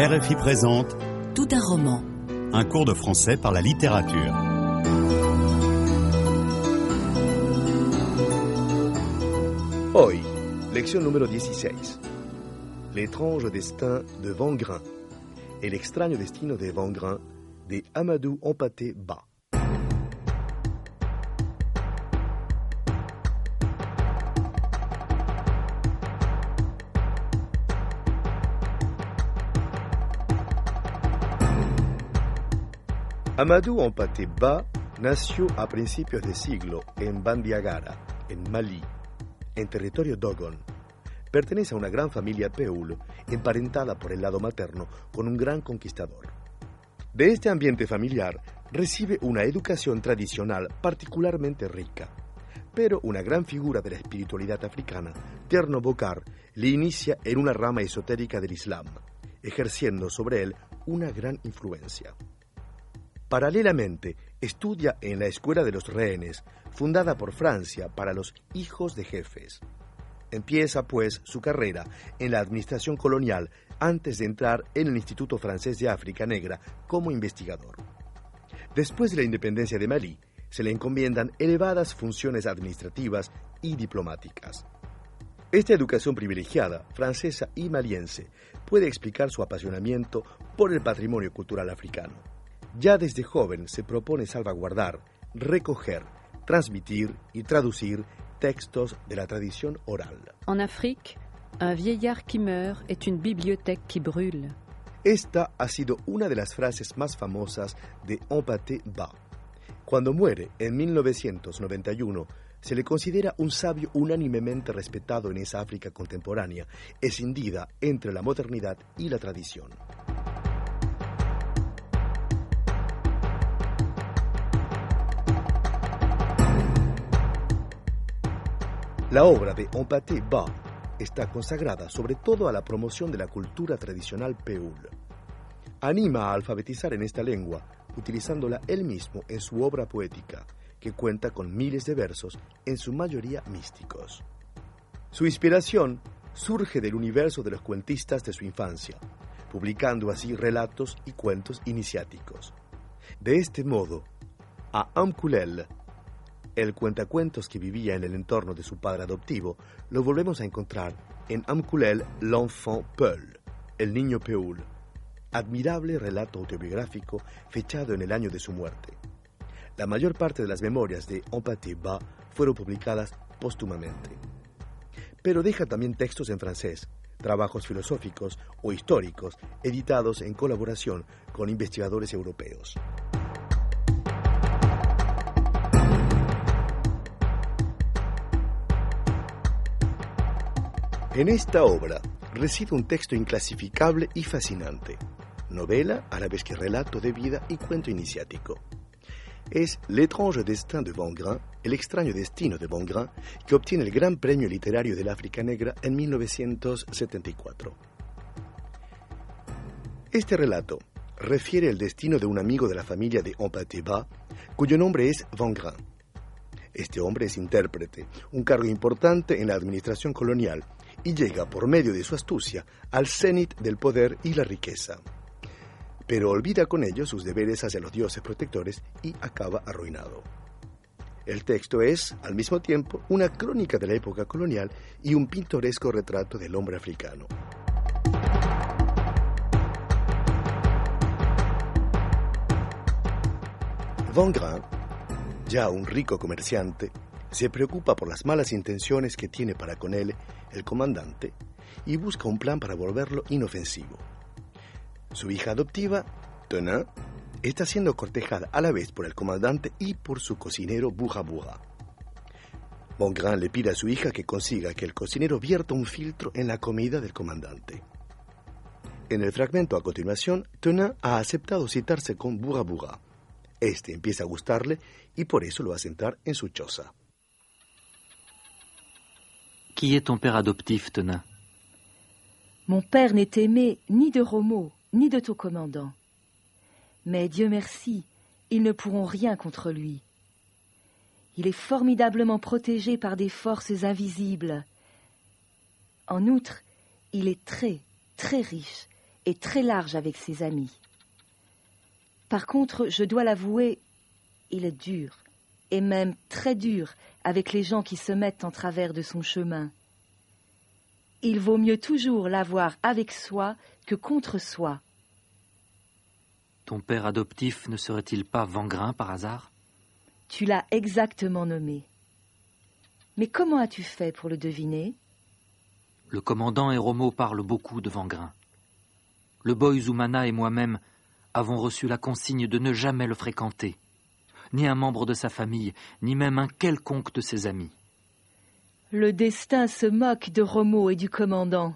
RFI présente Tout un roman. un cours de français par la littérature. Hoy, lección número 16. L'étrange destin de Vangrin. El extraño destino de Vangrin de Amadou Empaté Ba. Amadou Empaté Ba nació a principios de siglo en Bandiagara, en Malí, en territorio Dogon. Pertenece a una gran familia Peul, emparentada por el lado materno con un gran conquistador. De este ambiente familiar recibe una educación tradicional particularmente rica. Pero una gran figura de la espiritualidad africana, Tierno Bokar, le inicia en una rama esotérica del Islam, ejerciendo sobre él una gran influencia. Paralelamente, estudia en la Escuela de los Rehenes, fundada por Francia para los hijos de jefes. Empieza, pues, su carrera en la administración colonial antes de entrar en el Instituto Francés de África Negra como investigador. Después de la independencia de Malí, se le encomiendan elevadas funciones administrativas y diplomáticas. Esta educación privilegiada, francesa y maliense, puede explicar su apasionamiento por el patrimonio cultural africano. Ya desde joven se propone salvaguardar, recoger, transmitir y traducir textos de la tradición oral. En Afrique, un vieillard qui meurt est une bibliothèque qui brûle. Esta ha sido una de las frases más famosas de Empaté Ba. Cuando muere en 1991, se le considera un sabio unánimemente respetado en esa África contemporánea, escindida entre la modernidad y la tradición. La obra de Empaté Ba está consagrada sobre todo a la promoción de la cultura tradicional peul. Anima a alfabetizar en esta lengua, utilizándola él mismo en su obra poética, que cuenta con miles de versos, en su mayoría místicos. Su inspiración surge del universo de los cuentistas de su infancia, publicando así relatos y cuentos iniciáticos. De este modo, a Amkulel, el cuentacuentos que vivía en el entorno de su padre adoptivo, lo volvemos a encontrar en Amkulel l'enfant Peul, el niño Peul, admirable relato autobiográfico fechado en el año de su muerte. La mayor parte de las memorias de Empaté Ba fueron publicadas póstumamente. Pero deja también textos en francés, trabajos filosóficos o históricos editados en colaboración con investigadores europeos. En esta obra reside un texto inclasificable y fascinante, novela a la vez que relato de vida y cuento iniciático. Es L'étrange destin de Vangrin, el extraño destino de Vangrin, que obtiene el Gran Premio Literario del África Negra en 1974. Este relato refiere el destino de un amigo de la familia de Empaté Ba, cuyo nombre es Vangrin. Este hombre es intérprete, un cargo importante en la administración colonial, y llega por medio de su astucia al cenit del poder y la riqueza. Pero olvida con ello sus deberes hacia los dioses protectores y acaba arruinado. El texto es, al mismo tiempo, una crónica de la época colonial y un pintoresco retrato del hombre africano. Von ya un rico comerciante, se preocupa por las malas intenciones que tiene para con él el comandante y busca un plan para volverlo inofensivo. Su hija adoptiva, Tona, está siendo cortejada a la vez por el comandante y por su cocinero Buja Buja. Bongrand le pide a su hija que consiga que el cocinero vierta un filtro en la comida del comandante. En el fragmento a continuación, Tona ha aceptado citarse con Buja Buja. Este empieza a gustarle y por eso lo hace entrar en su choza. Qui est ton père adoptif, Tenin Mon père n'est aimé ni de Romo, ni de ton commandant. Mais Dieu merci, ils ne pourront rien contre lui. Il est formidablement protégé par des forces invisibles. En outre, il est très, très riche est très large avec ses amis. Par contre, je dois l'avouer, il est dur, et même très dur, avec les gens qui se mettent en travers de son chemin. Il vaut mieux toujours l'avoir avec soi que contre soi. Ton père adoptif ne serait-il pas Vangrin par hasard? Tu l'as exactement nommé. Mais comment as-tu fait pour le deviner? Le commandant Eromo parle beaucoup de Vangrin. Le boy Zoumana et moi-même avons reçu la consigne de ne jamais le fréquenter, ni un membre de sa famille, ni même un quelconque de ses amis. Le destin se moque de Romo et du commandant.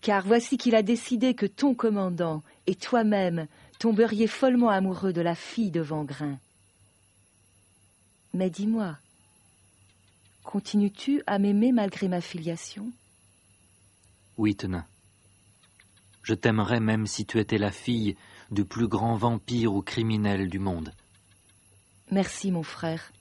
Car voici qu'il a décidé que ton commandant et toi-même tomberiez follement amoureux de la fille de Vangrin. Mais dis-moi, continues-tu à m'aimer malgré ma filiation? Oui, Tenin. Je t'aimerais même si tu étais la fille du plus grand vampire ou criminel du monde. Merci, mon frère.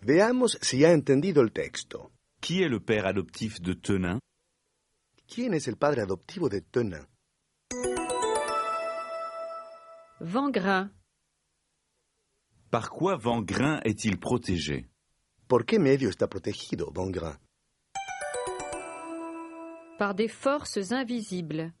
Veamos si ha entendido el texto. Qui est le père adoptif de Tenin? ¿Quién es el padre adoptivo de Tenin? Vangrin, Par quoi Vangrin est-il protégé? ¿Por qué medio está protegido Vangrin? par des forces invisibles.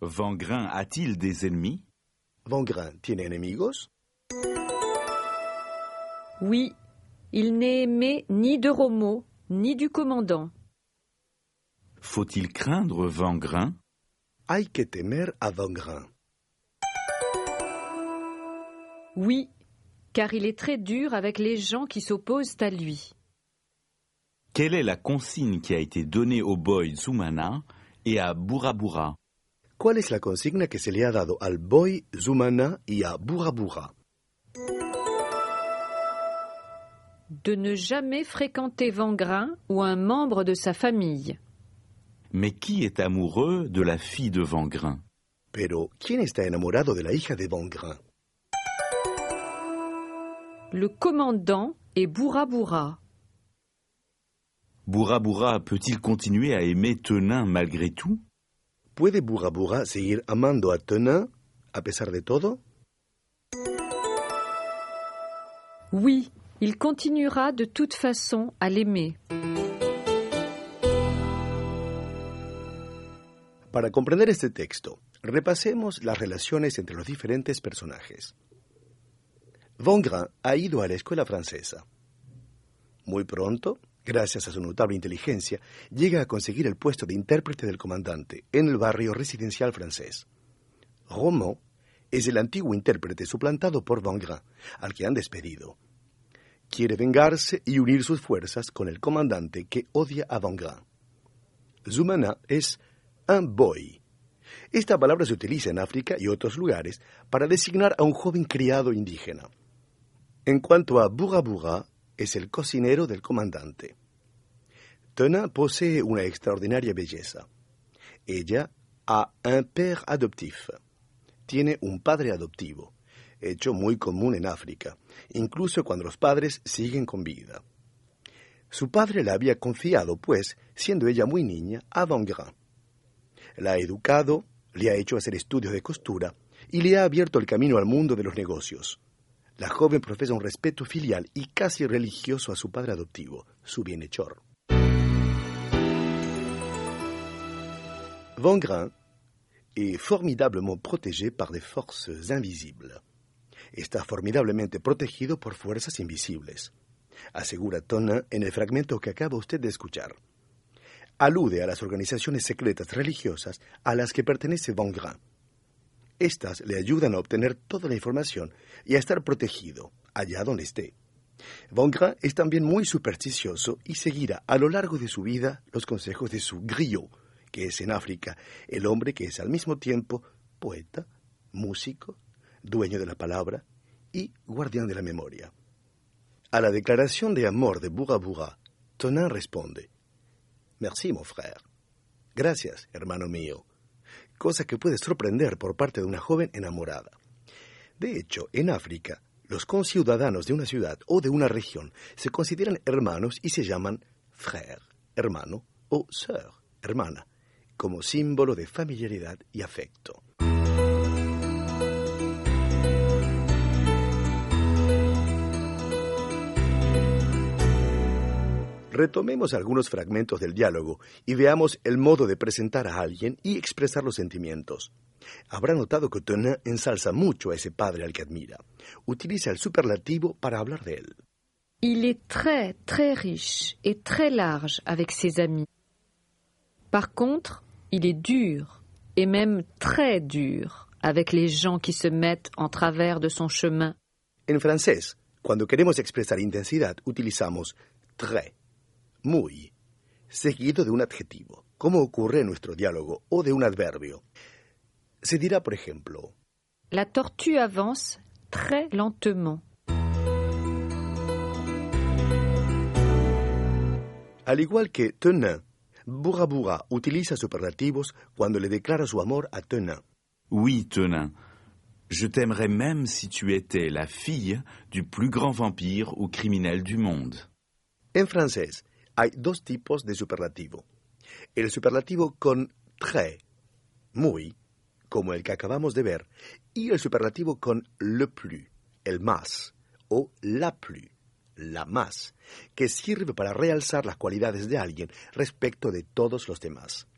Vangrin a-t-il des ennemis? ¿Vangrin tiene enemigos? Oui, il n'est aimé ni de Romo, ni du commandant. Faut-il craindre Vangrin Hay que temer a Vangrin. Oui, car il est très dur avec les gens qui s'opposent à lui. Quelle est la consigne qui a été donnée au boy Zoumana et à Burabura ¿Cuál es la consigna que se le ha dado al boy Zumana y a Burabura? De ne jamais fréquenter Vangrin ou un membre de sa famille. Mais qui est amoureux de la fille de Vangrin Pero, ¿quién está enamorado de la hija de Vangrin? Le commandant est Bourra-Bourra. Burabura peut-il continuer à aimer Tenin malgré tout? ¿Puede Burabura seguir amando a Tenin a pesar de todo? Oui, il continuera de toute façon à l'aimer. Para comprender este texto, repasemos las relaciones entre los diferentes personajes. Vongrin ha ido a la escuela francesa. Muy pronto, gracias a su notable inteligencia, llega a conseguir el puesto de intérprete del comandante en el barrio residencial francés. Romain es el antiguo intérprete suplantado por Vongrin, al que han despedido. Quiere vengarse y unir sus fuerzas con el comandante que odia a Vongrin. Zumana es un boy. Esta palabra se utiliza en África y otros lugares para designar a un joven criado indígena. En cuanto a Burabura, es el cocinero del comandante. Tenin posee una extraordinaria belleza. Ella a un père adoptif. Tiene un padre adoptivo, hecho muy común en África, incluso cuando los padres siguen con vida. Su padre la había confiado, pues, siendo ella muy niña, a Vangrin. La ha educado, le ha hecho hacer estudios de costura y le ha abierto el camino al mundo de los negocios. La joven profesa un respeto filial y casi religioso a su padre adoptivo, su bienhechor. Vangrin est formidablement protégé par des forces invisibles. Está formidablemente protegido por fuerzas invisibles, asegura Tonin en el fragmento que acaba usted de escuchar. Alude a las organizaciones secretas religiosas a las que pertenece Vangrin. Estas le ayudan a obtener toda la información y a estar protegido allá donde esté. Vangrin es también muy supersticioso y seguirá a lo largo de su vida los consejos de su griot, que es en África el hombre que es al mismo tiempo poeta, músico, dueño de la palabra y guardián de la memoria. A la declaración de amor de Burabura, Tonin responde: Merci, mon frère. Gracias, hermano mío. Cosa que puede sorprender por parte de una joven enamorada. De hecho, en África, los conciudadanos de una ciudad o de una región se consideran hermanos y se llaman frère, hermano, o sœur, hermana, como símbolo de familiaridad y afecto. Retomemos algunos fragmentos del diálogo y veamos el modo de presentar a alguien y expresar los sentimientos. Habrá notado que Tonin ensalza mucho a ese padre al que admira. Utiliza el superlativo para hablar de él. Il est très, très riche et très large avec ses amis. Par contre, il est dur, et même très dur, avec les gens qui se mettent en travers de son chemin. En francés, cuando queremos expresar intensidad, utilizamos très, muy, seguido de un adjetivo, como ocurre en nuestro diálogo, o de un adverbio. Se dirá, por ejemplo, La tortue avance très lentement. al igual que Tenin, Bourra Bourra utiliza superlativos cuando le declara su amor a Tenin. Oui, Tenin. Je t'aimerais même si tu étais la fille du plus grand vampire ou criminel du monde. En francés hay dos tipos de superlativo. El superlativo con très, muy, como el que acabamos de ver, y el superlativo con le plus, el más, o la plus, la más, que sirve para realzar las cualidades de alguien respecto de todos los demás.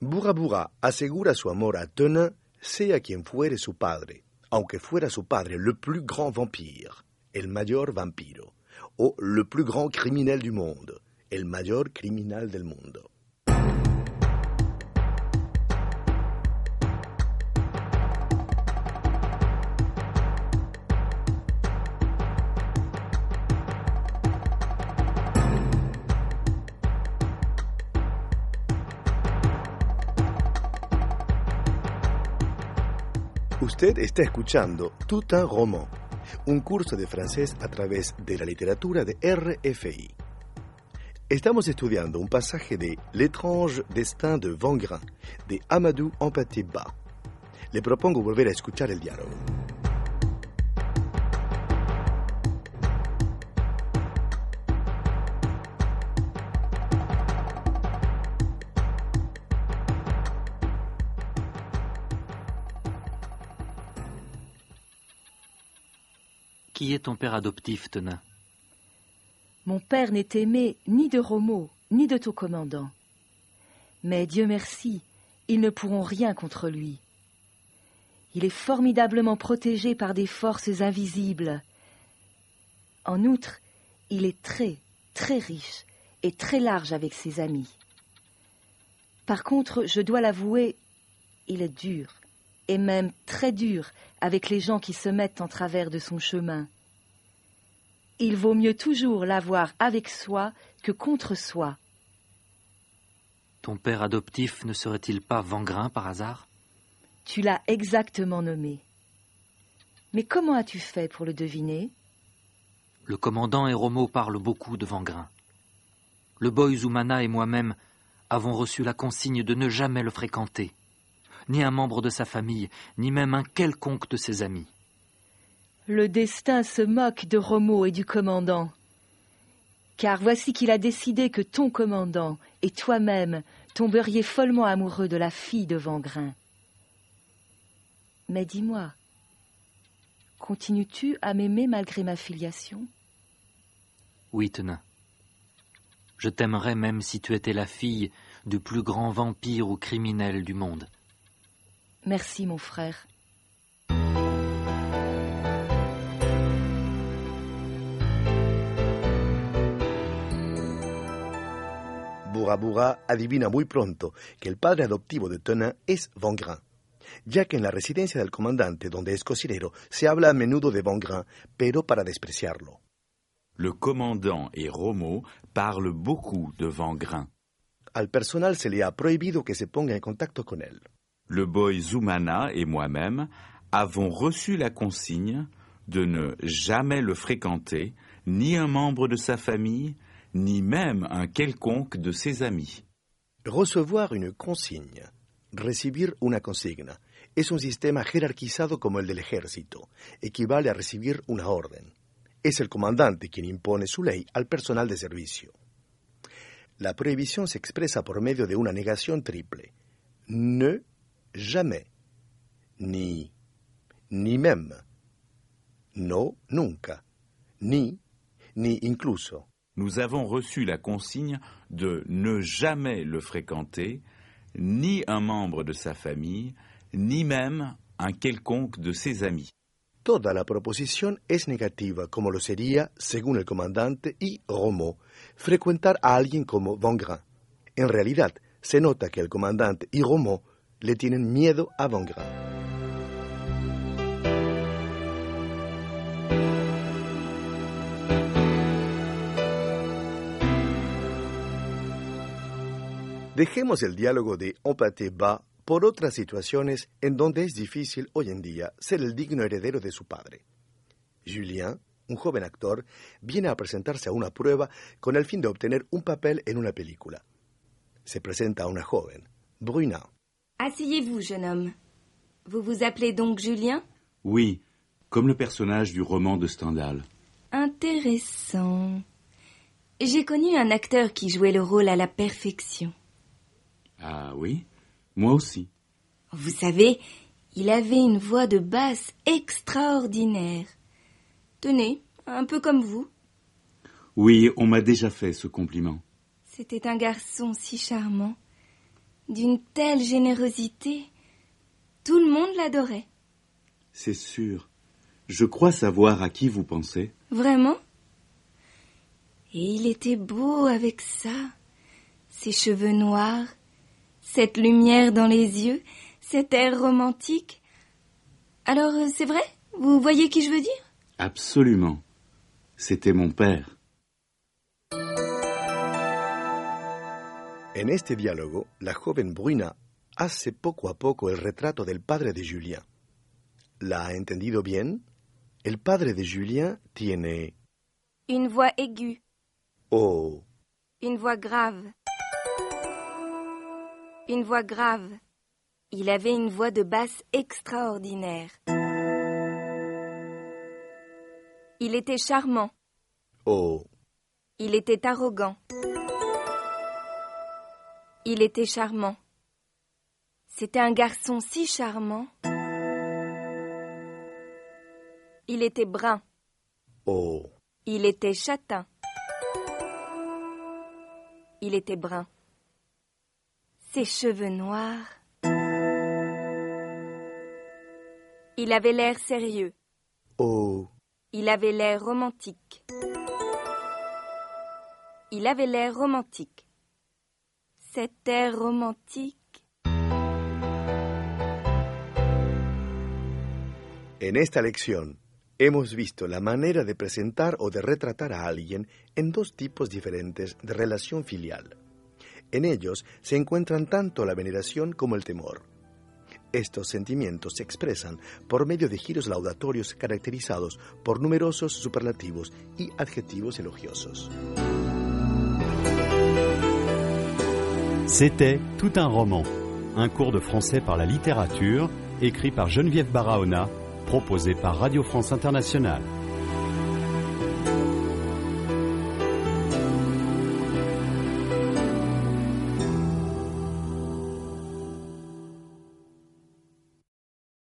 Bourra asegura su amor a Tenin, sea quien fuere su padre, aunque fuera su padre le plus grand vampire, el mayor vampiro, o le plus grand criminel du monde, el mayor criminal del mundo. Usted está escuchando Tout un roman, un curso de francés a través de la literatura de RFI. Estamos estudiando un pasaje de L'étrange destin de Vangrin de Amadou Hampâté-Bas. Le propongo volver a escuchar el diálogo. Qui est ton père adoptif, Tenin Mon père n'est aimé ni de Romo, ni de ton commandant. Mais Dieu merci, ils ne pourront rien contre lui. Il est formidablement protégé par des forces invisibles. En outre, il est très, très riche et très large avec ses amis. Par contre, je dois l'avouer, il est dur, et même très dur avec les gens qui se mettent en travers de son chemin. Il vaut mieux toujours l'avoir avec soi que contre soi. Ton père adoptif ne serait-il pas Vangrin par hasard? Tu l'as exactement nommé. Mais comment as-tu fait pour le deviner? Le commandant et Romo parlent beaucoup de Vangrin. Le boy Zoumana et moi-même avons reçu la consigne de ne jamais le fréquenter, ni un membre de sa famille, ni même un quelconque de ses amis. Le destin se moque de Romo et du commandant. Car voici qu'il a décidé que ton commandant et toi-même tomberiez follement amoureux de la fille de Vangrin. Mais dis-moi, continues-tu à m'aimer malgré ma filiation? Oui, Tenin. Je t'aimerais même si tu étais la fille du plus grand vampire ou criminel du monde. Merci, mon frère. Bourra Bourra adivina muy pronto que el padre adoptivo de Tenin es Vangrin, ya que en la residencia del comandante, donde es cocinero, se habla a menudo de Vangrin, pero para despreciarlo. Le commandant et Romo parlent beaucoup de Vangrin. Al personal se le ha prohibido que se ponga en contacto con él. Le boy Zoumana et moi-même avons reçu la consigne de ne jamais le fréquenter, ni un membre de sa famille, ni même un quelconque de ses amis. Recevoir une consigne, recibir una consigna. Es un sistema jerarquizado como el del ejército. Equivale a recibir una orden. Es el comandante quien impone su ley al personal de servicio. La prohibición se expresa por medio de una negación triple. Jamais. Ni, ni même. No, nunca. Ni, ni incluso. Nous avons reçu la consigne de ne jamais le fréquenter, ni un membre de sa famille, ni même un quelconque de ses amis. Toda la proposición es negativa, como lo sería, según el comandante y Romo, frecuentar a alguien como Vangrin. En realidad, se nota que el comandante y Romo le tienen miedo a Vangrin. Dejemos el diálogo de Empaté bas por otras situaciones en donde es difícil hoy en día ser el digno heredero de su padre. Julien, un joven actor, viene a presentarse a una prueba con el fin de obtener un papel en una película. Se presenta a una joven, Bruna. Asseyez-vous, jeune homme. Vous vous appelez donc Julien? Oui, comme le personnage du roman de Stendhal. Intéressant. J'ai connu un acteur qui jouait le rôle à la perfection. Ah oui? Moi aussi. Vous savez, il avait une voix de basse extraordinaire. Tenez, un peu comme vous. Oui, on m'a déjà fait ce compliment. C'était un garçon si charmant, d'une telle générosité. Tout le monde l'adorait. C'est sûr. Je crois savoir à qui vous pensez. Vraiment? Et il était beau avec ça. Ses cheveux noirs, cette lumière dans les yeux, cet air romantique. Alors, c'est vrai? Vous voyez qui je veux dire? Absolument. C'était mon père. En este diálogo, la joven Bruna hace poco a poco el retrato del padre de Julien. ¿La ha entendido bien? El padre de Julien tiene... Une voix aiguë, Oh, une voix grave. Une voix grave. Il avait une voix de basse extraordinaire. Il était charmant. oh, Il était arrogant. Il était charmant. C'était un garçon si charmant. Il était brun. oh, Il était châtain. Il était brun. Ses cheveux noirs. Il avait l'air sérieux. oh, Il avait l'air romantique. Il avait l'air romantique. En esta lección hemos visto la manera de presentar o de retratar a alguien en dos tipos diferentes de relación filial. En ellos se encuentran tanto la veneración como el temor. Estos sentimientos se expresan por medio de giros laudatorios caracterizados por numerosos superlativos y adjetivos elogiosos. C'était Tout un roman, un cours de français par la littérature, écrit par Geneviève Barahona, proposé par Radio France Internationale.